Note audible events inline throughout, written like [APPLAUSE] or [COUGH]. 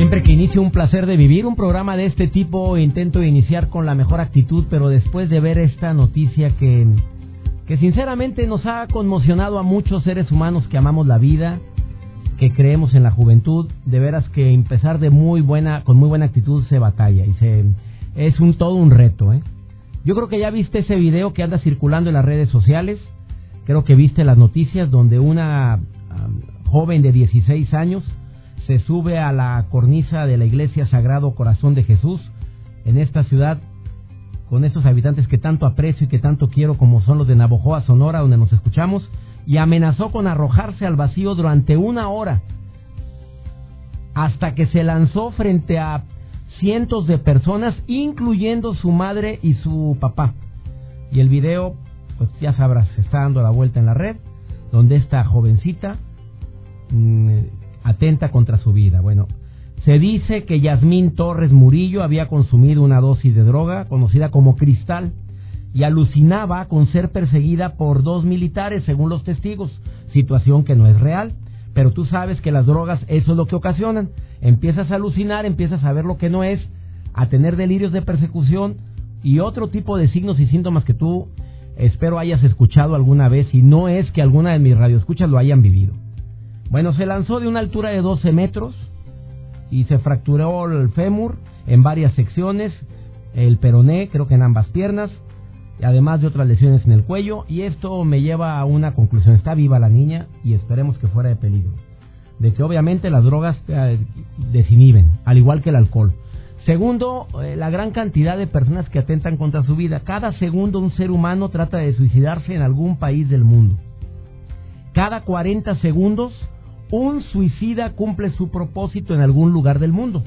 Siempre que inicio un placer de vivir un programa de este tipo, intento iniciar con la mejor actitud, pero después de ver esta noticia que, que sinceramente nos ha conmocionado a muchos seres humanos que amamos la vida, que creemos en la juventud, de veras que empezar de muy buena, con muy buena actitud se batalla y se, es un todo un reto, ¿eh? Yo creo que ya viste ese video que anda circulando en las redes sociales, creo que viste las noticias donde una joven de 16 años se sube a la cornisa de la iglesia Sagrado Corazón de Jesús en esta ciudad con estos habitantes que tanto aprecio y que tanto quiero como son los de Navojoa, Sonora, donde nos escuchamos, y amenazó con arrojarse al vacío durante una hora hasta que se lanzó frente a cientos de personas, incluyendo su madre y su papá. Y el video, pues ya sabrás, está dando la vuelta en la red, donde esta jovencita mm, atenta contra su vida. Bueno, se dice que Yasmín Torres Murillo había consumido una dosis de droga conocida como cristal y alucinaba con ser perseguida por dos militares, según los testigos, situación que no es real. Pero tú sabes que las drogas eso es lo que ocasionan. Empiezas a alucinar, empiezas a ver lo que no es, a tener delirios de persecución y otro tipo de signos y síntomas que tú espero hayas escuchado alguna vez y no es que alguna de mis radioescuchas lo hayan vivido. Bueno, se lanzó de una altura de 12 metros y se fracturó el fémur en varias secciones, el peroné, creo que en ambas piernas, además de otras lesiones en el cuello. Y esto me lleva a una conclusión: está viva la niña y esperemos que fuera de peligro. De que obviamente las drogas te desinhiben, al igual que el alcohol. Segundo, eh, la gran cantidad de personas que atentan contra su vida. Cada segundo un ser humano trata de suicidarse en algún país del mundo. Cada 40 segundos un suicida cumple su propósito en algún lugar del mundo.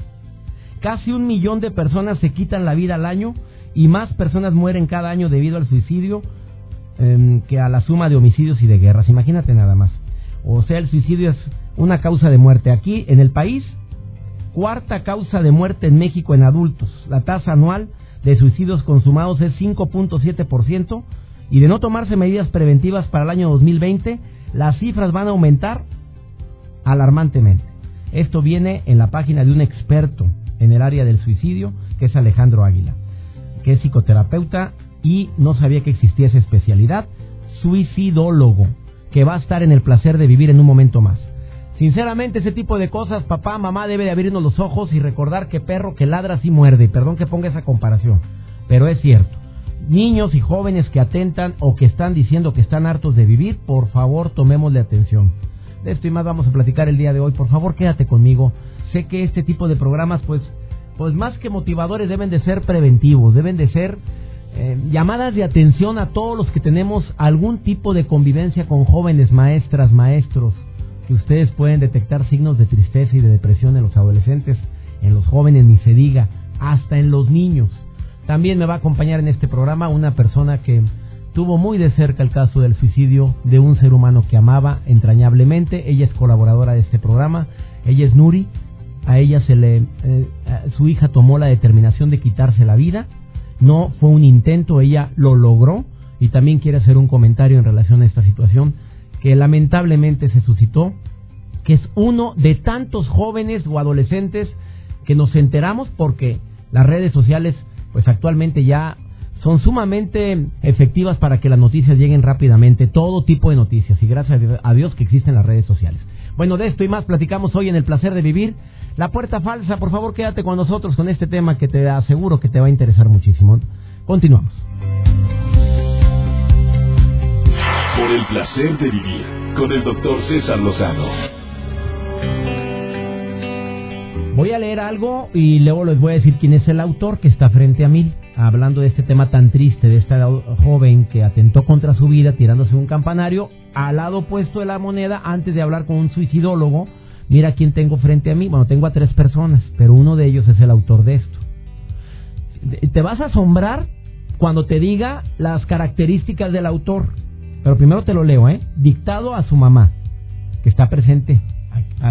Casi un millón de personas se quitan la vida al año y más personas mueren cada año debido al suicidio em, que a la suma de homicidios y de guerras. Imagínate nada más. O sea, el suicidio es una causa de muerte. Aquí en el país, cuarta causa de muerte en México en adultos. La tasa anual de suicidios consumados es 5.7% y de no tomarse medidas preventivas para el año 2020, las cifras van a aumentar alarmantemente. Esto viene en la página de un experto en el área del suicidio, que es Alejandro Águila, que es psicoterapeuta y no sabía que existía esa especialidad, suicidólogo, que va a estar en el placer de vivir en un momento más. Sinceramente, ese tipo de cosas, papá, mamá, debe de abrirnos los ojos y recordar que perro que ladra sí muerde. Y perdón que ponga esa comparación, pero es cierto. Niños y jóvenes que atentan o que están diciendo que están hartos de vivir, por favor, tomémosle atención. De esto y más vamos a platicar el día de hoy. Por favor, quédate conmigo. Sé que este tipo de programas, pues, pues más que motivadores, deben de ser preventivos, deben de ser eh, llamadas de atención a todos los que tenemos algún tipo de convivencia con jóvenes maestras, maestros, que ustedes pueden detectar signos de tristeza y de depresión en los adolescentes, en los jóvenes, ni se diga, hasta en los niños. También me va a acompañar en este programa una persona que tuvo muy de cerca el caso del suicidio de un ser humano que amaba entrañablemente. Ella es colaboradora de este programa. Ella es Nuri. A ella se le, eh, su hija tomó la determinación de quitarse la vida. No fue un intento, ella lo logró y también quiere hacer un comentario en relación a esta situación que lamentablemente se suscitó, que es uno de tantos jóvenes o adolescentes que nos enteramos porque las redes sociales pues actualmente ya son sumamente efectivas para que las noticias lleguen rápidamente, todo tipo de noticias, y gracias a Dios que existen las redes sociales. Bueno, de esto y más platicamos hoy en el placer de vivir. La puerta falsa, por favor quédate con nosotros con este tema que te aseguro que te va a interesar muchísimo. Continuamos. Por el placer de vivir con el doctor César Lozano. Voy a leer algo y luego les voy a decir quién es el autor que está frente a mí. Hablando de este tema tan triste, de esta joven que atentó contra su vida tirándose un campanario, al lado opuesto de la moneda, antes de hablar con un suicidólogo, mira quién tengo frente a mí. Bueno, tengo a tres personas, pero uno de ellos es el autor de esto. Te vas a asombrar cuando te diga las características del autor. Pero primero te lo leo, ¿eh? Dictado a su mamá, que está presente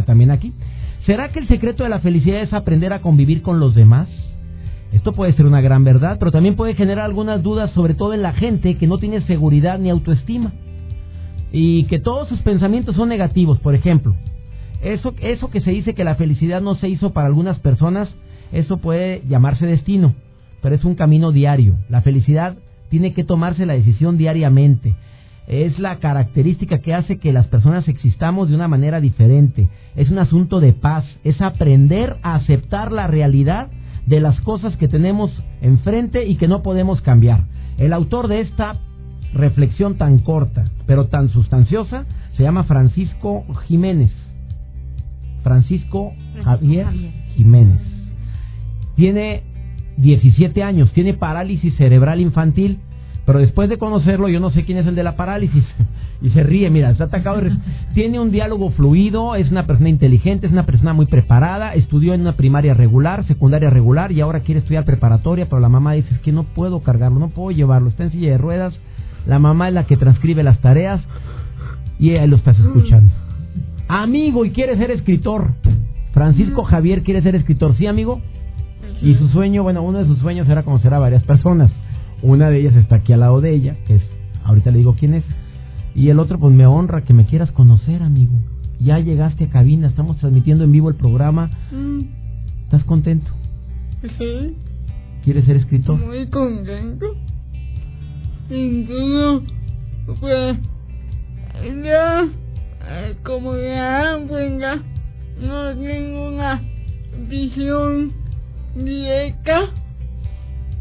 también aquí. ¿Será que el secreto de la felicidad es aprender a convivir con los demás? Esto puede ser una gran verdad, pero también puede generar algunas dudas, sobre todo en la gente que no tiene seguridad ni autoestima y que todos sus pensamientos son negativos. Por ejemplo, eso, eso que se dice que la felicidad no se hizo para algunas personas, eso puede llamarse destino, pero es un camino diario. La felicidad tiene que tomarse la decisión diariamente. Es la característica que hace que las personas existamos de una manera diferente. Es un asunto de paz, es aprender a aceptar la realidad de las cosas que tenemos enfrente y que no podemos cambiar. El autor de esta reflexión tan corta, pero tan sustanciosa, se llama Francisco Jiménez. Francisco, Javier, Jiménez. Tiene 17 años, tiene parálisis cerebral infantil, pero después de conocerlo yo no sé quién es el de la parálisis. [LAUGHS] y se ríe, mira, está atacado. Tiene un diálogo fluido, es una persona inteligente, es una persona muy preparada, estudió en una primaria regular, secundaria regular y ahora quiere estudiar preparatoria, pero la mamá dice es que no puedo cargarlo, no puedo llevarlo, está en silla de ruedas, la mamá es la que transcribe las tareas y él lo estás escuchando. Amigo, y quiere ser escritor. Francisco Javier quiere ser escritor, ¿sí, amigo? Y su sueño, bueno, uno de sus sueños era conocer a varias personas. Una de ellas está aquí al lado de ella, que es, ahorita le digo quién es. Y el otro, pues me honra que me quieras conocer, amigo. Ya llegaste a cabina, estamos transmitiendo en vivo el programa. Mm. ¿Estás contento? Sí. ¿Quieres ser escritor? Muy contento. Incluso, pues, ya, eh, como ya, pues no tengo una visión directa,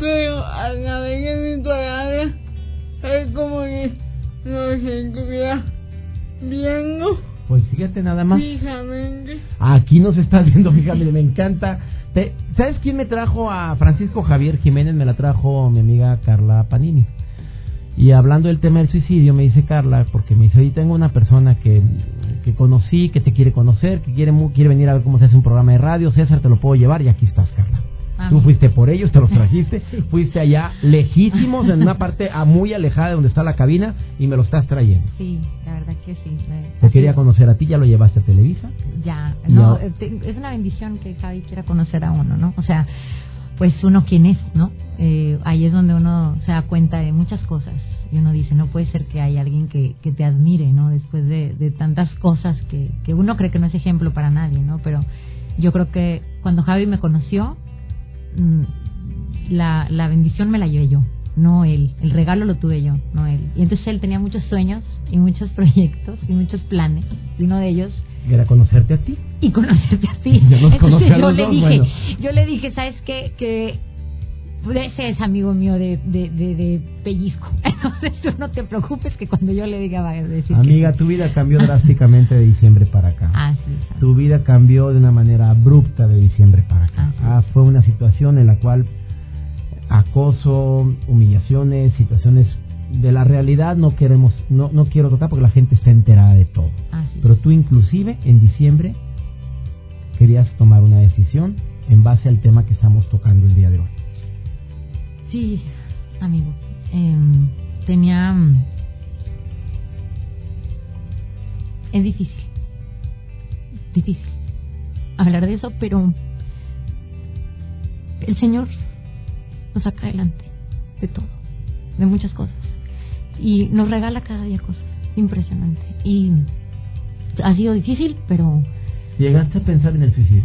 pero a la vez es como que no se estuviera viendo. Pues fíjate nada más. Fijamente. Aquí nos estás viendo fíjate, me encanta. ¿Sabes quién me trajo a Francisco Javier Jiménez? Me la trajo mi amiga Carla Panini. Y hablando del tema del suicidio, me dice Carla, porque me dice, oye, tengo una persona que, que conocí, que te quiere conocer, que quiere, quiere venir a ver cómo se hace un programa de radio, César, te lo puedo llevar y aquí estás, Carla. Tú fuiste por ellos, te los trajiste, fuiste allá lejísimos, en una parte muy alejada de donde está la cabina y me lo estás trayendo. Sí, la verdad que sí. Te quería conocer a ti, ya lo llevaste a Televisa. Ya, no, es una bendición que Javi quiera conocer a uno, ¿no? O sea, pues uno quién es, ¿no? Eh, ahí es donde uno se da cuenta de muchas cosas y uno dice, no puede ser que hay alguien que, que te admire, ¿no? Después de, de tantas cosas que, que uno cree que no es ejemplo para nadie, ¿no? Pero yo creo que cuando Javi me conoció, la, la bendición me la llevé yo, no él. El regalo lo tuve yo, no él. Y entonces él tenía muchos sueños y muchos [LAUGHS] proyectos y muchos planes. Y uno de ellos era conocerte a ti. Y conocerte a ti. [LAUGHS] yo, le dije, yo le dije, ¿sabes qué? Que ese es amigo mío de, de, de, pellizco. [LAUGHS] Entonces tú no te preocupes que cuando yo le diga vaya a decir. Amiga, tu vida cambió [LAUGHS] drásticamente de diciembre para acá. Ah, tu vida cambió de una manera abrupta de diciembre para acá. Ah, fue una situación en la cual acoso, humillaciones, situaciones de la realidad no queremos, no, no quiero tocar porque la gente está enterada de todo. Pero tú inclusive en diciembre querías tomar una decisión en base al tema que estamos tocando el día de hoy. Sí, amigo. Em, tenía... Es difícil. Difícil hablar de eso, pero el Señor nos saca adelante de todo, de muchas cosas y nos regala cada día cosas. Impresionante. Y ha sido difícil, pero... ¿Llegaste a pensar en el suicidio?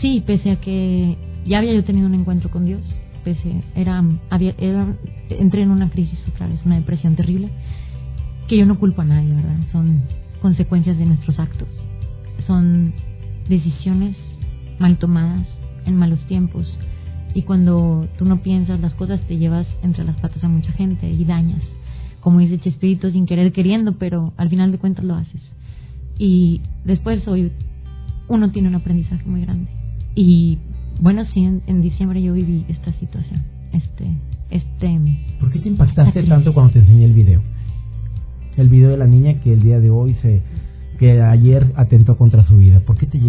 Sí, pese a que ya había yo tenido un encuentro con Dios, pese era, había, entré en una crisis otra vez, una depresión terrible, que yo no culpo a nadie, ¿verdad? Son consecuencias de nuestros actos, son decisiones mal tomadas en malos tiempos y cuando tú no piensas las cosas te llevas entre las patas a mucha gente y dañas como dice Chespirito, sin querer queriendo, pero al final de cuentas lo haces. Y después hoy uno tiene un aprendizaje muy grande. Y bueno, sí, en, diciembre yo viví esta situación. este, este. ¿Por qué te impactaste tanto cuando te enseñé el video? El video de la niña que el día de hoy se, que ayer atentó contra su vida. ¿Por qué te,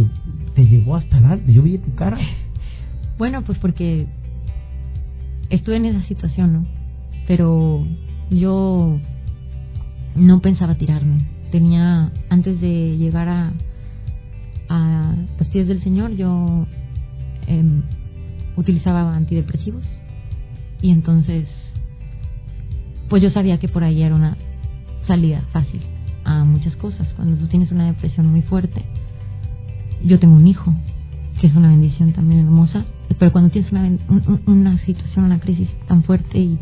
te llegó hasta la, yo vi tu cara? [LAUGHS] Bueno, pues porque estuve en esa situación, ¿no? Pero yo no pensaba tirarme. Tenía, antes de llegar a, a los pies del Señor, yo em, utilizaba antidepresivos. Y entonces pues yo sabía que por ahí era una salida fácil a muchas cosas. Cuando tú tienes una depresión muy fuerte, yo tengo un hijo, que es una bendición también hermosa, pero cuando tienes una, una situación, una crisis tan fuerte y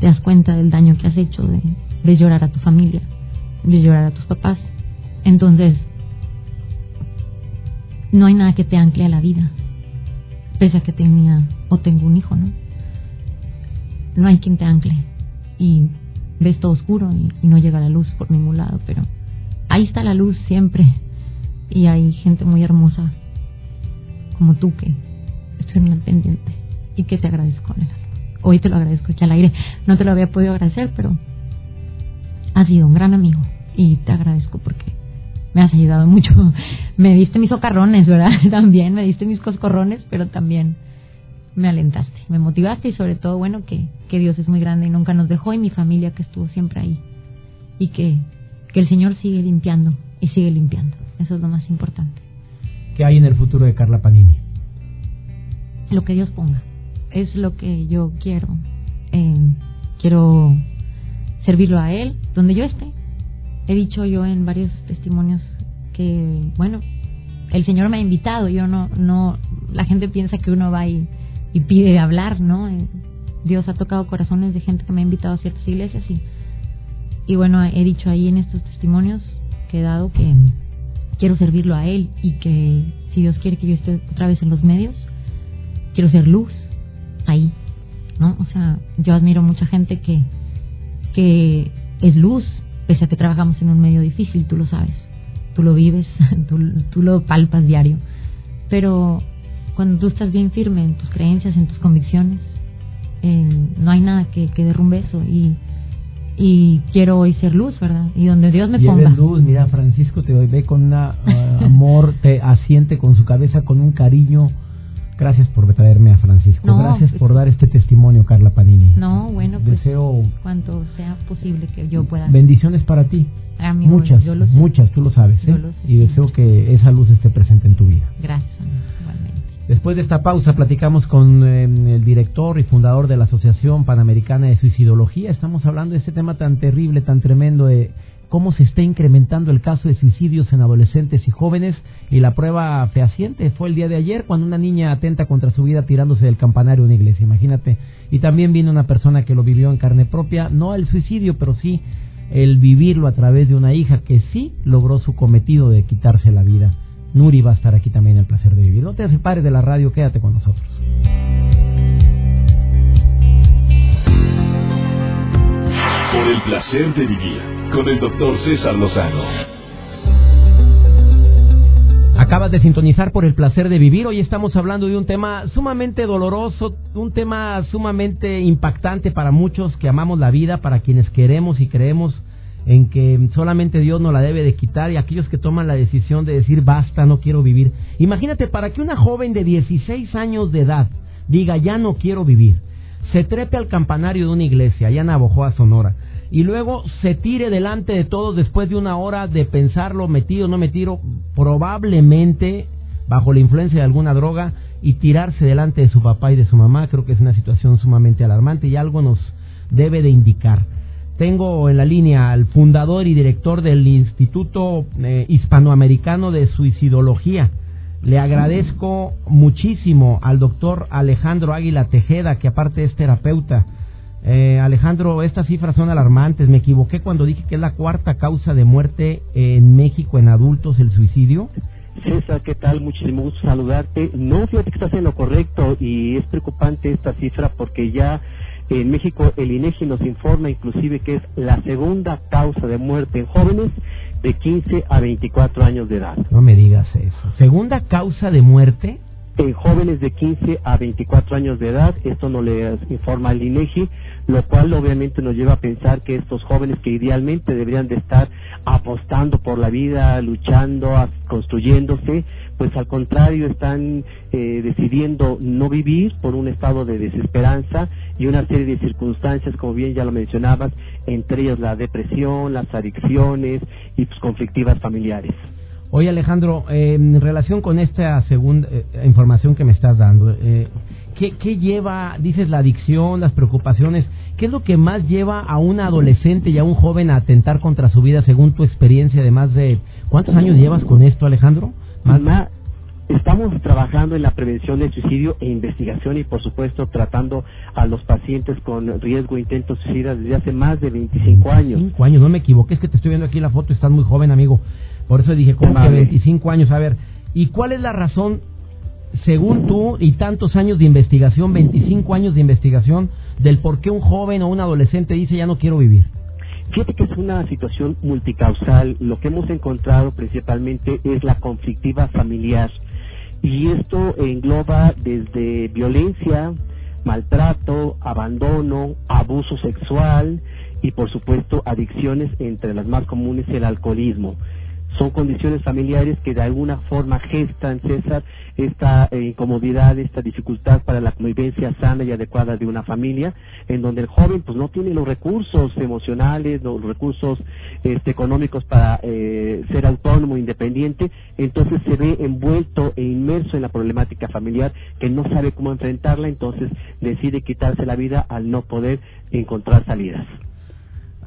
te das cuenta del daño que has hecho de, de llorar a tu familia, de llorar a tus papás, entonces no hay nada que te ancle a la vida, pese a que tenía o tengo un hijo, ¿no? No hay quien te ancle y ves todo oscuro y, no llega la luz por ningún lado, pero ahí está la luz siempre y hay gente muy hermosa como tú que estoy en el pendiente y que te agradezco Hoy te lo agradezco aquí al aire. No te lo había podido agradecer, pero has sido un gran amigo y te agradezco porque me has ayudado mucho. [LAUGHS] Me diste mis socarrones, ¿verdad? [LAUGHS] También me diste mis coscorrones, pero también me alentaste, me motivaste y sobre todo, bueno, que, que Dios es muy grande y nunca nos dejó y mi familia que estuvo siempre ahí. Y que, que el Señor sigue limpiando y sigue limpiando. Eso es lo más importante. ¿Qué hay en el futuro de Carla Panini? Lo que Dios ponga. Es lo que yo quiero. Eh, quiero servirlo a Él donde yo esté he dicho yo en varios testimonios que, bueno, el Señor me ha invitado, yo no, no, la gente piensa que uno va y, pide hablar, ¿no? Eh, Dios ha tocado corazones de gente que me ha invitado a ciertas iglesias y, y bueno, he dicho ahí en estos testimonios que he dado que quiero servirlo a Él y que si Dios quiere que yo esté otra vez en los medios, quiero ser luz ahí, ¿no? O sea, yo admiro mucha gente que, que es luz, pese a que trabajamos en un medio difícil, tú lo sabes, tú lo vives, [LAUGHS] tú, lo palpas diario, pero cuando tú estás bien firme en tus creencias, en tus convicciones, no hay nada que, que derrumbe eso y, y quiero hoy ser luz, ¿verdad? Y donde Dios me ponga. luz, mira, Francisco te ve con un ah, amor, te asiente con su cabeza, con un cariño Gracias por traerme a Francisco. Gracias pues por dar este testimonio, Carla Panini. No, bueno, pues deseo cuanto sea posible que yo pueda. Bendiciones para ti. muchas, muchas, tú lo sabes. ¿eh? y deseo que esa luz esté presente en tu vida. Gracias, igualmente. Después de esta pausa platicamos con em, el director y fundador de la Asociación Panamericana de Suicidología. Estamos hablando de este tema tan terrible, tan tremendo de cómo se está incrementando el caso de suicidios en adolescentes y jóvenes y la prueba fehaciente fue el día de ayer cuando una niña atenta contra su vida tirándose del campanario de una iglesia, imagínate. Y también vino una persona que lo vivió en carne propia, no el suicidio, pero sí el vivirlo a través de una hija que sí logró su cometido de quitarse la vida. Nuri va a estar aquí también el placer de vivir. No te separes de la radio, quédate con nosotros. Por el placer de vivir con el doctor César Lozano. Acabas de sintonizar por el placer de vivir. Hoy estamos hablando de un tema sumamente doloroso, un tema sumamente impactante para muchos que amamos la vida, para quienes queremos y creemos en que solamente Dios nos la debe de quitar y aquellos que toman la decisión de decir basta, no quiero vivir. Imagínate, para que una joven de 16 años de edad diga ya no quiero vivir, se trepe al campanario de una iglesia allá en Abojoa, Sonora, y luego se tire delante de todos después de una hora de pensarlo, metido no metido, probablemente bajo la influencia de alguna droga y tirarse delante de su papá y de su mamá, creo que es una situación sumamente alarmante y algo nos debe de indicar. Tengo en la línea al fundador y director del Instituto eh, Hispanoamericano de Suicidología, le agradezco muchísimo al doctor Alejandro Águila Tejeda, que aparte es terapeuta. Eh, Alejandro, estas cifras son alarmantes. Me equivoqué cuando dije que es la cuarta causa de muerte en México en adultos el suicidio. César, ¿qué tal? Muchísimo gusto saludarte. No, fíjate que estás en lo correcto y es preocupante esta cifra porque ya en México el INEGI nos informa inclusive que es la segunda causa de muerte en jóvenes de 15 a 24 años de edad. No me digas eso. ¿Segunda causa de muerte? En jóvenes de 15 a 24 años de edad, esto no le informa el INEGI, lo cual obviamente nos lleva a pensar que estos jóvenes que idealmente deberían de estar apostando por la vida, luchando, construyéndose, pues al contrario están eh, decidiendo no vivir por un estado de desesperanza y una serie de circunstancias, como bien ya lo mencionabas, entre ellas la depresión, las adicciones y pues, conflictivas familiares. Oye Alejandro, eh, en relación con esta segunda eh, información que me estás dando, eh, ¿qué, ¿qué, lleva, dices, la adicción, las preocupaciones? ¿Qué es lo que más lleva a un adolescente y a un joven a atentar contra su vida según tu experiencia de más de... ¿Cuántos años llevas con esto Alejandro? Más, Estamos trabajando en la prevención del suicidio e investigación y, por supuesto, tratando a los pacientes con riesgo de intento suicida desde hace más de 25 años. 25 años, no me equivoqué, es que te estoy viendo aquí la foto, estás muy joven, amigo. Por eso dije, como que 25 años. A ver, ¿y cuál es la razón, según tú y tantos años de investigación, 25 años de investigación, del por qué un joven o un adolescente dice ya no quiero vivir? Fíjate que es una situación multicausal. Lo que hemos encontrado principalmente es la conflictiva familiar. Y esto engloba desde violencia, maltrato, abandono, abuso sexual y por supuesto adicciones entre las más comunes el alcoholismo son condiciones familiares que de alguna forma gestan, César, esta eh, incomodidad, esta dificultad para la convivencia sana y adecuada de una familia, en donde el joven pues no tiene los recursos emocionales, los recursos este, económicos para eh, ser autónomo, independiente, entonces se ve envuelto e inmerso en la problemática familiar que no sabe cómo enfrentarla, entonces decide quitarse la vida al no poder encontrar salidas.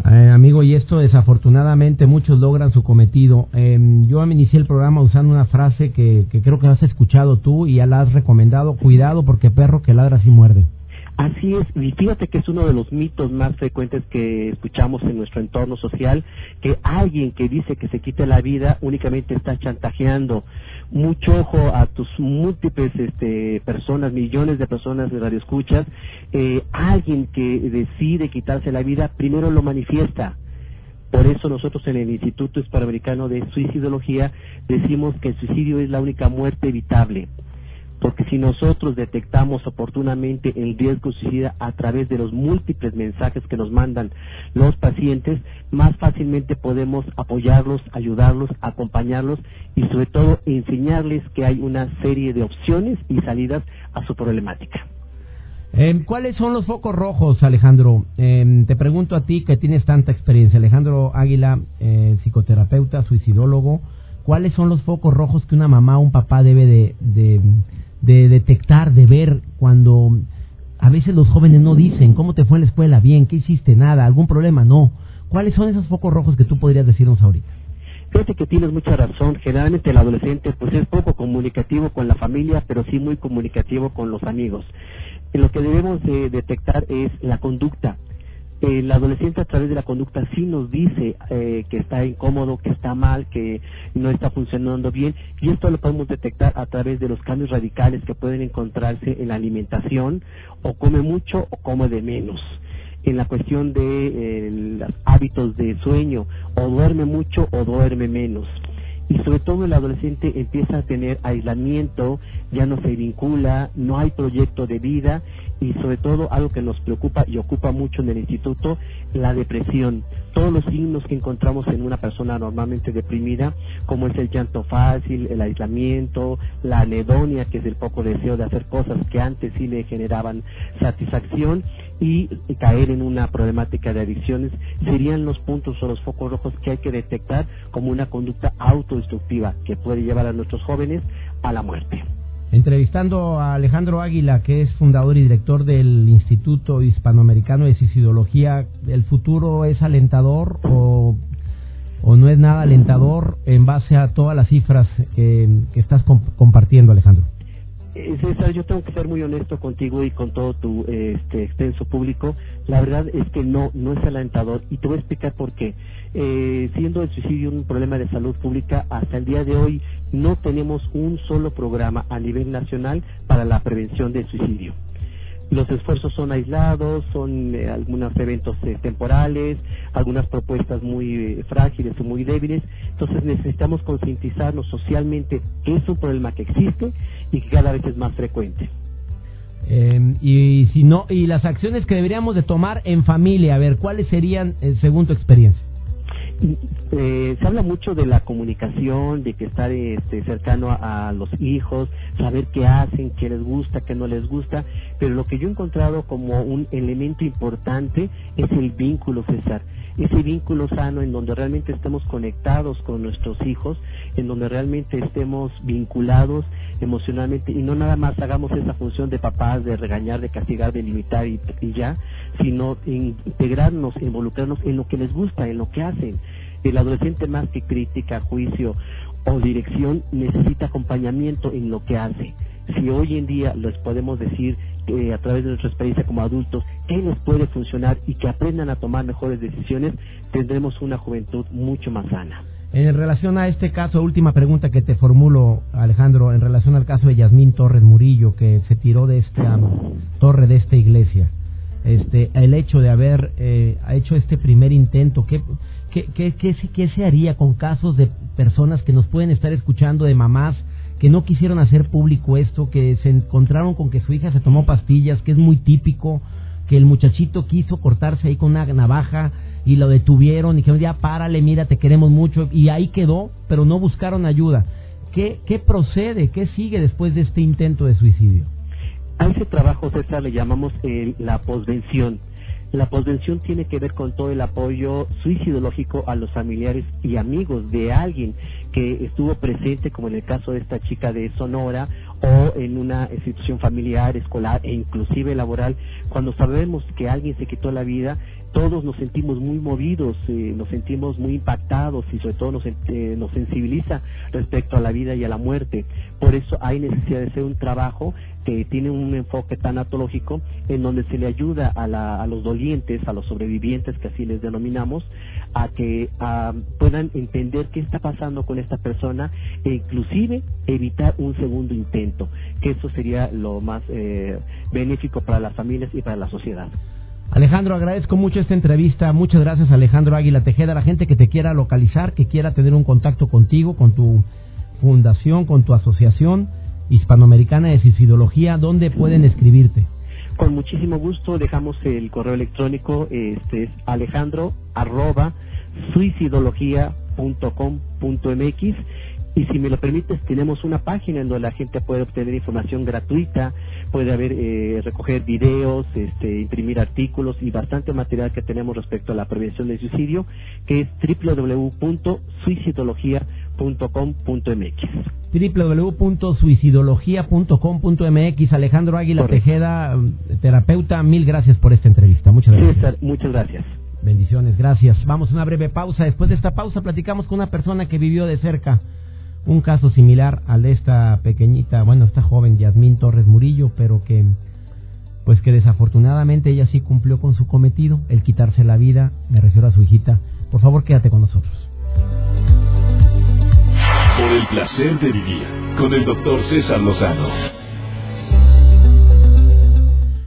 Eh, amigo, y esto desafortunadamente muchos logran su cometido. Eh, yo inicié el programa usando una frase que, que creo que has escuchado tú y ya la has recomendado, cuidado porque perro que ladra sí muerde. Así es, y fíjate que es uno de los mitos más frecuentes que escuchamos en nuestro entorno social, que alguien que dice que se quite la vida únicamente está chantajeando. Mucho ojo a tus múltiples este, personas, millones de personas de radioescuchas, eh, alguien que decide quitarse la vida primero lo manifiesta. Por eso nosotros en el Instituto Hispanoamericano de Suicidología decimos que el suicidio es la única muerte evitable porque si nosotros detectamos oportunamente el riesgo suicida a través de los múltiples mensajes que nos mandan los pacientes, más fácilmente podemos apoyarlos, ayudarlos, acompañarlos y sobre todo enseñarles que hay una serie de opciones y salidas a su problemática. Eh, ¿Cuáles son los focos rojos, Alejandro? Eh, te pregunto a ti que tienes tanta experiencia, Alejandro Águila, eh, psicoterapeuta, suicidólogo, ¿cuáles son los focos rojos que una mamá o un papá debe de, de detectar, de ver cuando a veces los jóvenes no dicen cómo te fue en la escuela, bien, qué hiciste, nada, algún problema, no. ¿Cuáles son esos focos rojos que tú podrías decirnos ahorita? Fíjate que tienes mucha razón. Generalmente el adolescente pues es poco comunicativo con la familia, pero sí muy comunicativo con los amigos. Lo que debemos de detectar es la conducta el adolescente a través de la conducta sí nos dice eh, que está incómodo, que está mal, que no está funcionando bien y esto lo podemos detectar a través de los cambios radicales que pueden encontrarse en la alimentación o come mucho o come de menos. En la cuestión de eh, los hábitos de sueño o duerme mucho o duerme menos. Y sobre todo el adolescente empieza a tener aislamiento, ya no se vincula, no hay proyecto de vida y sobre todo algo que nos preocupa y ocupa mucho en el instituto, la depresión. Todos los signos que encontramos en una persona normalmente deprimida, como es el llanto fácil, el aislamiento, la anedonia, que es el poco deseo de hacer cosas que antes sí le generaban satisfacción, y caer en una problemática de adicciones, serían los puntos o los focos rojos que hay que detectar como una conducta autodestructiva que puede llevar a nuestros jóvenes a la muerte. Entrevistando a Alejandro Águila, que es fundador y director del Instituto Hispanoamericano de Suicidología, ¿el futuro es alentador o, o no es nada alentador en base a todas las cifras que, estás compartiendo, Alejandro? Eh, César, yo tengo que ser muy honesto contigo y con todo tu este, extenso público. La verdad es que no, no es alentador y te voy a explicar por qué. Eh, siendo el suicidio un problema de salud pública, hasta el día de hoy no tenemos un solo programa a nivel nacional para la prevención del suicidio. Los esfuerzos son aislados, son eh, algunos eventos eh, temporales, algunas propuestas muy eh, frágiles o muy débiles. Entonces necesitamos concientizarnos socialmente que es un problema que existe y que cada vez es más frecuente. Em, y si no y las acciones que deberíamos de tomar en familia, a ver, ¿cuáles serían según tu experiencia? Eh, se habla mucho de la comunicación, de que estar este, cercano a, los hijos, saber qué hacen, qué les gusta, qué no les gusta, pero lo que yo he encontrado como un elemento importante es el vínculo, César ese vínculo sano en donde realmente estemos conectados con nuestros hijos, en donde realmente estemos vinculados emocionalmente y no nada más hagamos esa función de papás, de regañar, de castigar, de limitar y, ya, sino integrarnos, involucrarnos en lo que les gusta, en lo que hacen. El adolescente más que crítica, juicio o dirección necesita acompañamiento en lo que hace si hoy en día les podemos decir eh, a través de nuestra experiencia como adultos qué les puede funcionar y que aprendan a tomar mejores decisiones, tendremos una juventud mucho más sana. En relación a este caso, última pregunta que te formulo, Alejandro, en relación al caso de Yasmín Torres Murillo, que se tiró de esta torre de esta iglesia, este, el hecho de haber eh, hecho este primer intento, ¿qué, qué, qué, qué, qué se haría con casos de personas que nos pueden estar escuchando, de mamás que no quisieron hacer público esto, que se encontraron con que su hija se tomó pastillas, que es muy típico, que el muchachito quiso cortarse ahí con una navaja y lo detuvieron y dijeron, ya párale, mira, te queremos mucho, y ahí quedó, pero no buscaron ayuda. ¿Qué, qué procede? ¿Qué sigue después de este intento de suicidio? A ese trabajo, César, le llamamos la posvención. La posvención tiene que ver con todo el apoyo suicidológico a los familiares y amigos de alguien que estuvo presente, como en el caso de esta chica de Sonora, o en una institución familiar, escolar e inclusive laboral, cuando sabemos que alguien se quitó la vida, todos nos sentimos muy movidos, eh, nos sentimos muy impactados y sobre todo nos, eh, nos sensibiliza respecto a la vida y a la muerte. Por eso hay necesidad de hacer un trabajo que tiene un enfoque tanatológico en donde se le ayuda a, la, a los dolientes, a los sobrevivientes, que así les denominamos, a que puedan entender qué está pasando con esta persona e inclusive evitar un segundo intento, que eso sería lo más eh, benéfico para las familias y para la sociedad. Alejandro, agradezco mucho esta entrevista. Muchas gracias, Alejandro Águila Tejeda. La gente que te quiera localizar, que quiera tener un contacto contigo, con tu fundación, con tu asociación hispanoamericana de suicidología, ¿dónde pueden escribirte? Con muchísimo gusto dejamos el correo electrónico, este es alejandro arroba suicidología.com.mx y si me lo permites, tenemos una página en donde la gente puede obtener información gratuita, puede haber, eh, recoger videos, este, imprimir artículos y bastante material que tenemos respecto a la prevención del suicidio, que es www.suicidología.com.mx www.suicidología.com.mx Alejandro Águila Tejeda, terapeuta, mil gracias por esta entrevista. Muchas gracias. muchas gracias. Bendiciones, gracias. Vamos a una breve pausa. Después de esta pausa platicamos con una persona que vivió de cerca un caso similar al de esta pequeñita, bueno, esta joven Yasmín Torres Murillo, pero que pues que desafortunadamente ella sí cumplió con su cometido, el quitarse la vida, me refiero a su hijita. Por favor, quédate con nosotros. Por el placer de vivir con el doctor César Lozano.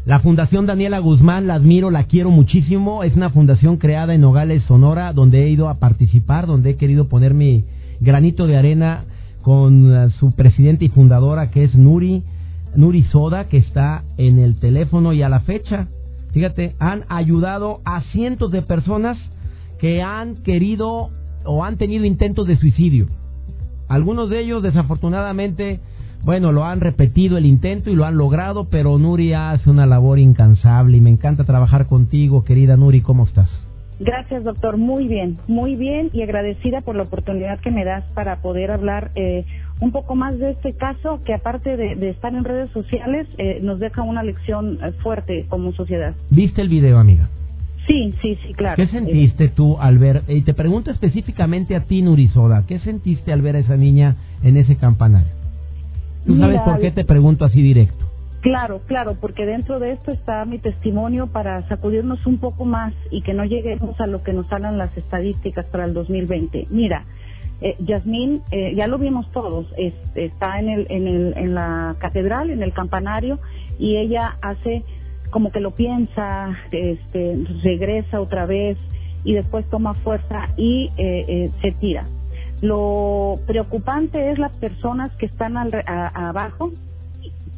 La Fundación Daniela Guzmán, la admiro, la quiero muchísimo. Es una fundación creada en Nogales, Sonora, donde he ido a participar, donde he querido poner mi granito de arena con eh, su presidenta y fundadora que es Nuri, Nuri Soda, que está en el teléfono y a la fecha, fíjate, han ayudado a cientos de personas que han querido o han tenido intentos de suicidio. Algunos de ellos desafortunadamente, bueno, lo han repetido el intento y lo han logrado, pero Nuri hace una labor incansable y me encanta trabajar contigo, querida Nuri, ¿cómo estás? Gracias, doctor. Muy bien, muy bien y agradecida por la oportunidad que me das para poder hablar eh, un poco más de este caso que aparte de, estar en redes sociales eh, nos deja una lección eh, fuerte como sociedad. ¿Viste el video, amiga? Sí, sí, sí, claro. ¿Qué sentiste tú al ver, y te pregunto específicamente a ti, Nurisoda, ¿qué sentiste al ver a esa niña en ese campanario? ¿Tú sabes por qué te pregunto así directo? Claro, claro, porque dentro de esto está mi testimonio para sacudirnos un poco más y que no lleguemos a lo que nos hablan las estadísticas para el 2020. Mira, eh, Yasmín, eh, ya lo vimos todos, está en, el, en, el, en la catedral, en el campanario, y ella hace como que lo piensa, este, regresa otra vez y después toma fuerza y eh, eh, se tira. Lo preocupante es las personas que están al, abajo,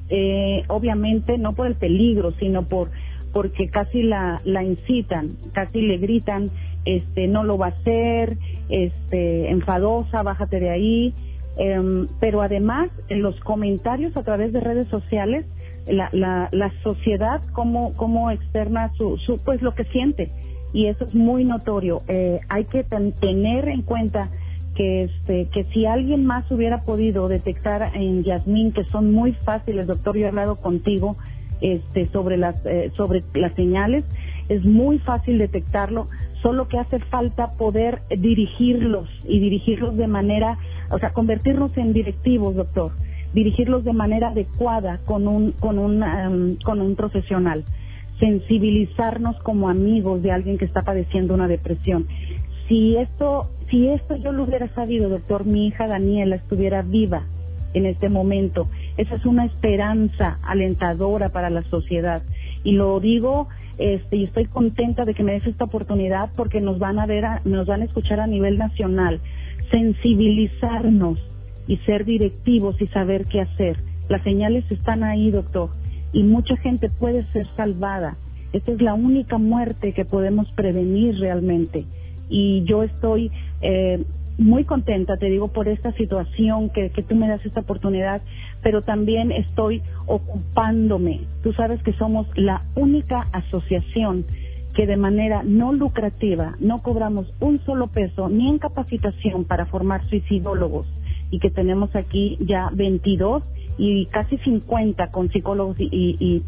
eh, obviamente no por el peligro, sino por porque casi la, la incitan, casi le gritan, este, no lo va a hacer, este, enfadosa, bájate de ahí, em, pero además en los comentarios a través de redes sociales, la, la, la sociedad cómo, cómo externa su, su, pues lo que siente y eso es muy notorio. Eh, hay que tener en cuenta que este que si alguien más hubiera podido detectar en Yasmín que son muy fáciles doctor yo he hablado contigo este sobre las eh, sobre las señales es muy fácil detectarlo solo que hace falta poder dirigirlos y dirigirlos de manera o sea convertirnos en directivos doctor dirigirlos de manera adecuada con un con un um, con un profesional sensibilizarnos como amigos de alguien que está padeciendo una depresión si esto si esto yo lo hubiera sabido, doctor, mi hija Daniela estuviera viva en este momento. Esa es una esperanza alentadora para la sociedad. Y lo digo, este, y estoy contenta de que me des esta oportunidad porque nos van a ver, nos van a escuchar a nivel nacional. Sensibilizarnos y ser directivos y saber qué hacer. Las señales están ahí, doctor, y mucha gente puede ser salvada. Esta es la única muerte que podemos prevenir realmente y yo estoy eh, muy contenta, te digo, por esta situación que, que tú me das esta oportunidad, pero también estoy ocupándome. Tú sabes que somos la única asociación que de manera no lucrativa no cobramos un solo peso ni en capacitación para formar suicidólogos y que tenemos aquí ya 22 y casi 50 con psicólogos y, y,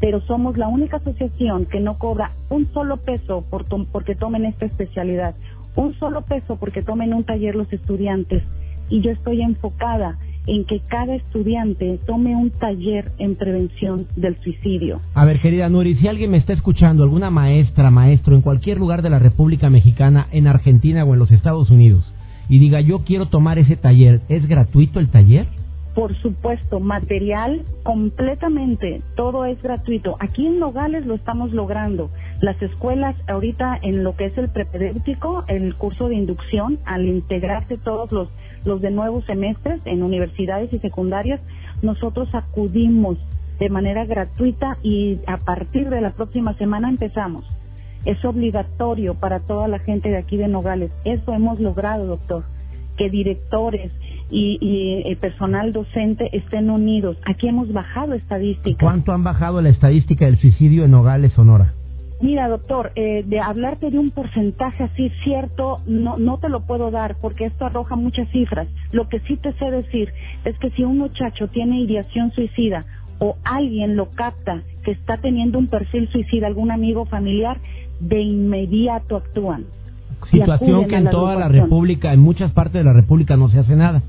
pero somos la única asociación que no cobra un solo peso por porque tomen esta especialidad, un solo peso porque tomen un taller los estudiantes. Y yo estoy enfocada en que cada estudiante tome un taller en prevención del suicidio. A ver, querida Nuri, si alguien me está escuchando, alguna maestra, maestro, en cualquier lugar de la República Mexicana, en Argentina o en los Estados Unidos, y diga, yo quiero tomar ese taller, ¿es gratuito el taller? Por supuesto, material completamente, todo es gratuito. Aquí en Nogales lo estamos logrando. Las escuelas ahorita en lo que es el prepedéutico, el curso de inducción, al integrarse todos los, los de nuevos semestres en universidades y secundarias, nosotros acudimos de manera gratuita y a partir de la próxima semana empezamos. Es obligatorio para toda la gente de aquí de Nogales. Eso hemos logrado, doctor. Que directores, y, el personal docente estén unidos. Aquí hemos bajado estadísticas. ¿Cuánto han bajado la estadística del suicidio en Nogales, Sonora? Mira, doctor, eh, de hablarte de un porcentaje así cierto, no, no te lo puedo dar porque esto arroja muchas cifras. Lo que sí te sé decir es que si un muchacho tiene ideación suicida o alguien lo capta que está teniendo un perfil suicida, algún amigo familiar, de inmediato actúan. Situación que en toda la República, en muchas partes de la República no se hace nada.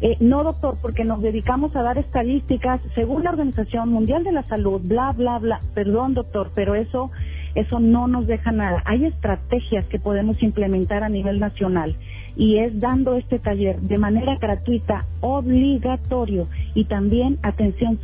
Eh, no, doctor, porque nos dedicamos a dar estadísticas según la Organización Mundial de la Salud, bla, bla, bla. Perdón, doctor, pero eso, eso no nos deja nada. Hay estrategias que podemos implementar a nivel nacional y es dando este taller de manera gratuita, obligatorio y también atención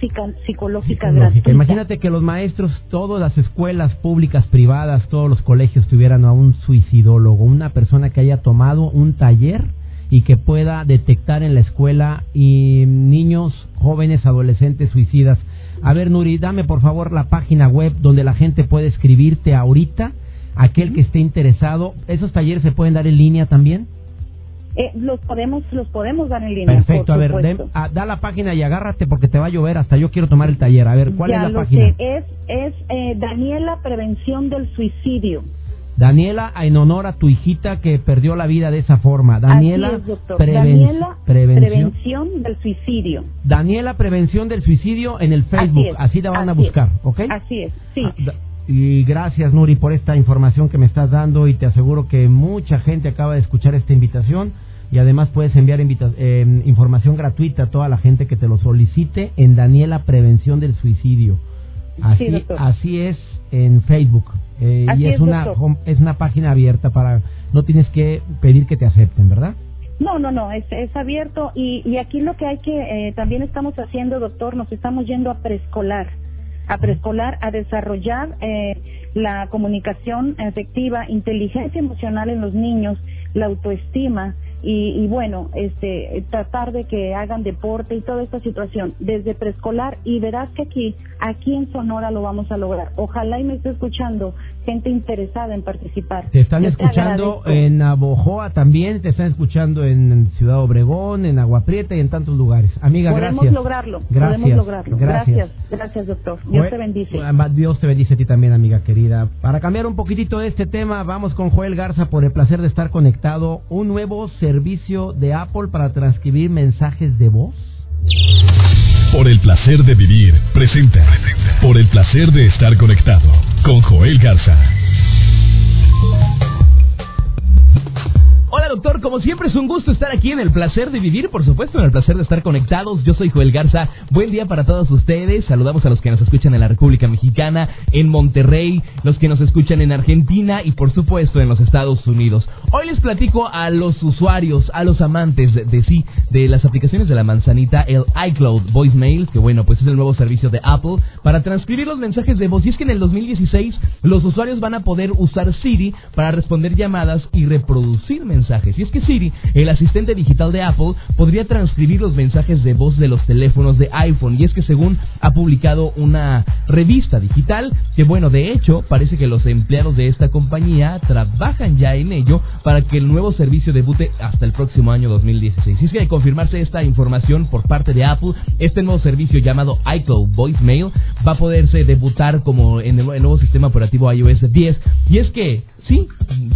psicológica gratuita. Imagínate que los maestros, todas las escuelas públicas, privadas, todos los colegios tuvieran a un suicidólogo, una persona que haya tomado un taller y que pueda detectar en la escuela y niños, jóvenes, adolescentes suicidas. A ver, Nuri, dame por favor la página web donde la gente puede escribirte ahorita, aquel que esté interesado. ¿Esos talleres se pueden dar en línea también? Eh, los podemos los podemos dar en línea. Perfecto, a ver, ah, da la página y agárrate porque te va a llover, hasta yo quiero tomar el taller. A ver, ¿cuál es la página? Es, es eh, Daniela Prevención del Suicidio. Daniela, en honor a tu hijita que perdió la vida de esa forma. Daniela, prevención, del suicidio. Daniela, prevención del suicidio en el Facebook. Así, la van a buscar, ¿ok? Así es, sí. Ah, y gracias, Nuri, por esta información que me estás dando y te aseguro que mucha gente acaba de escuchar esta invitación y además puedes enviar eh, información gratuita a toda la gente que te lo solicite en Daniela Prevención del Suicidio. Así, así es en Facebook. Eh, y es, una es una página abierta para no tienes que pedir que te acepten, ¿verdad? No, no, no, es, es abierto y, y aquí lo que hay que eh, también estamos haciendo, doctor, nos estamos yendo a preescolar. a preescolar a desarrollar eh, la comunicación efectiva, inteligencia emocional en los niños, la autoestima, y, bueno, este, tratar de que hagan deporte y toda esta situación desde preescolar y verás que aquí, aquí en Sonora lo vamos a lograr. Ojalá y me esté escuchando gente interesada en participar. Te están escuchando en Abojoa también, te están escuchando en Ciudad Obregón, en Agua Prieta y en tantos lugares. Amiga, podemos gracias. Lograrlo, gracias. Podemos lograrlo. Gracias. Gracias, doctor. Dios te bendice. Dios te bendice a ti también, amiga querida. Para cambiar un poquitito de este tema, vamos con Joel Garza por el placer de estar conectado. Un nuevo servicio de Apple para transcribir mensajes de voz. Por el placer de vivir, presenta. Por el placer de estar conectado con Joel Garza. Doctor, como siempre es un gusto estar aquí en el placer de vivir, por supuesto, en el placer de estar conectados. Yo soy Joel Garza. Buen día para todos ustedes. Saludamos a los que nos escuchan en la República Mexicana, en Monterrey, los que nos escuchan en Argentina y por supuesto en los Estados Unidos. Hoy les platico a los usuarios, a los amantes de, sí, de las aplicaciones de la manzanita, el iCloud Voicemail, que bueno, pues es el nuevo servicio de Apple para transcribir los mensajes de voz. Y es que en el 2016 los usuarios van a poder usar Siri para responder llamadas y reproducir mensajes y es que Siri, el asistente digital de Apple, podría transcribir los mensajes de voz de los teléfonos de iPhone. Y es que según ha publicado una revista digital, que bueno, de hecho, parece que los empleados de esta compañía trabajan ya en ello para que el nuevo servicio debute hasta el próximo año 2016. Y es que de confirmarse esta información por parte de Apple, este nuevo servicio llamado iCloud Voicemail va a poderse debutar como en el nuevo sistema operativo iOS 10. Y es que Sí,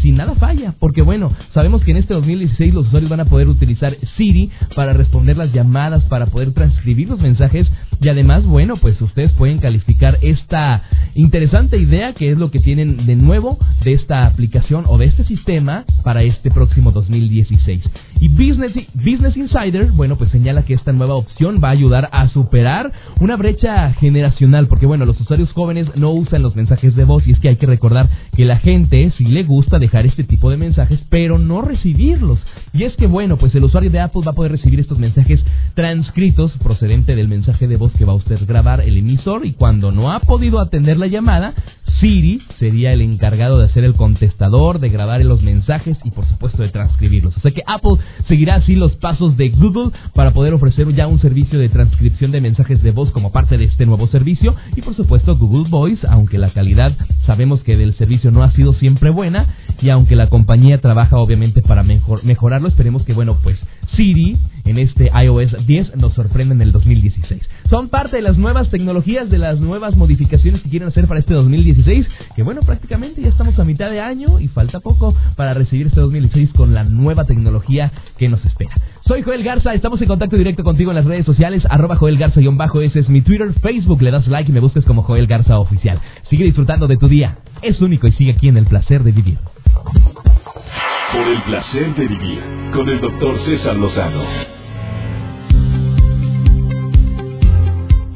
sin nada falla, porque bueno, sabemos que en este 2016 los usuarios van a poder utilizar Siri para responder las llamadas, para poder transcribir los mensajes y además, bueno, pues ustedes pueden calificar esta interesante idea que es lo que tienen de nuevo de esta aplicación o de este sistema para este próximo 2016. Y Business, Business Insider, bueno, pues señala que esta nueva opción va a ayudar a superar una brecha generacional, porque bueno, los usuarios jóvenes no usan los mensajes de voz y es que hay que recordar que la gente le gusta dejar este tipo de mensajes, pero no recibirlos. Y es que bueno, pues el usuario de Apple va a poder recibir estos mensajes transcritos procedente del mensaje de voz que va a usted grabar el emisor y cuando no ha podido atender la llamada, Siri sería el encargado de hacer el contestador, de grabar los mensajes y por supuesto de transcribirlos. O sea que Apple seguirá así los pasos de Google para poder ofrecer ya un servicio de transcripción de mensajes de voz como parte de este nuevo servicio y por supuesto Google Voice, aunque la calidad sabemos que del servicio no ha sido siempre buena y aunque la compañía trabaja obviamente para mejor, mejorarlo, esperemos que bueno pues Siri en este iOS 10 nos sorprenda en el 2016. Son parte de las nuevas tecnologías, de las nuevas modificaciones que quieren hacer para este 2016, que bueno, prácticamente ya estamos a mitad de año y falta poco para recibir este 2016 con la nueva tecnología que nos espera. Soy Joel Garza, estamos en contacto directo contigo en las redes sociales, arroba Joel Garza-bajo, ese es mi Twitter, Facebook, le das like y me busques como Joel Garza Oficial. Sigue disfrutando de tu día, es único y sigue aquí en el placer de vivir. Por el placer de vivir, con el doctor César Lozano.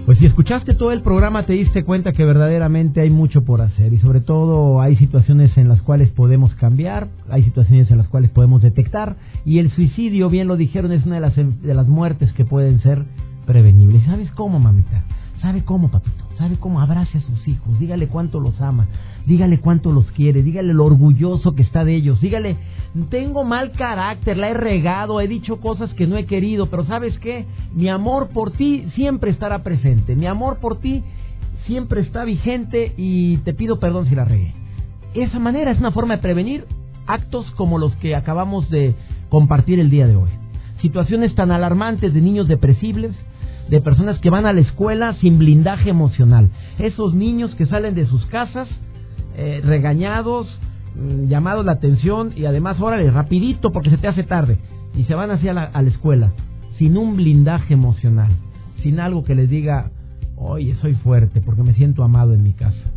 Pues si escuchaste todo el programa te diste cuenta que verdaderamente hay mucho por hacer y sobre todo hay situaciones en las cuales podemos cambiar, hay situaciones en las cuales podemos detectar y el suicidio, bien lo dijeron, es una de las, de las muertes que pueden ser prevenibles. ¿Sabes cómo, mamita? ¿Sabe cómo, papito? ¿Sabe cómo abrace a sus hijos? Dígale cuánto los ama, dígale cuánto los quiere, dígale lo orgulloso que está de ellos, dígale, tengo mal carácter, la he regado, he dicho cosas que no he querido, pero ¿sabes qué? Mi amor por ti siempre estará presente, mi amor por ti siempre está vigente y te pido perdón si la regué. Esa manera es una forma de prevenir actos como los que acabamos de compartir el día de hoy. Situaciones tan alarmantes de niños depresibles, de personas que van a la escuela sin blindaje emocional. Esos niños que salen de sus casas eh, regañados, mm, llamados la atención y además, órale, rapidito porque se te hace tarde. Y se van hacia la, a la escuela sin un blindaje emocional, sin algo que les diga, oye, soy fuerte porque me siento amado en mi casa.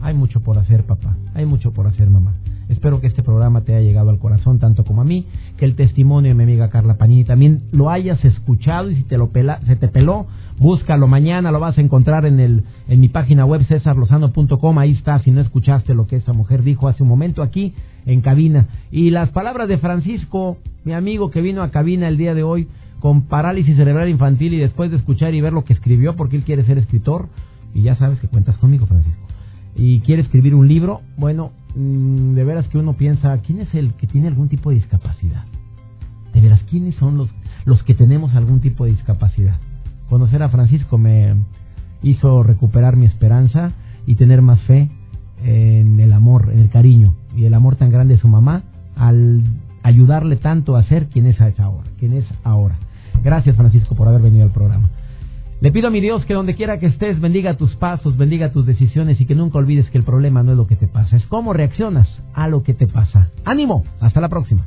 Hay mucho por hacer, papá. Hay mucho por hacer, mamá. Espero que este programa te haya llegado al corazón tanto como a mí, el testimonio de mi amiga Carla Panini también lo hayas escuchado y si te lo pela, se te peló, búscalo mañana, lo vas a encontrar en el en mi página web cesarlozano.com, ahí está si no escuchaste lo que esa mujer dijo hace un momento aquí en cabina. Y las palabras de Francisco, mi amigo que vino a cabina el día de hoy con parálisis cerebral infantil y después de escuchar y ver lo que escribió porque él quiere ser escritor, Y ya sabes que cuentas conmigo, Francisco. Y quiere escribir un libro, bueno, mm, de veras que uno piensa, ¿quién es el que tiene algún tipo de discapacidad? De veras, ¿quiénes son los, los que tenemos algún tipo de discapacidad? Conocer a Francisco me hizo recuperar mi esperanza y tener más fe en el amor, en el cariño y el amor tan grande de su mamá al ayudarle tanto a ser quien es ahora, quien es ahora. Gracias Francisco por haber venido al programa. Le pido a mi Dios que donde quiera que estés bendiga tus pasos, bendiga tus decisiones y que nunca olvides que el problema no es lo que te pasa, es cómo reaccionas a lo que te pasa. Ánimo, hasta la próxima.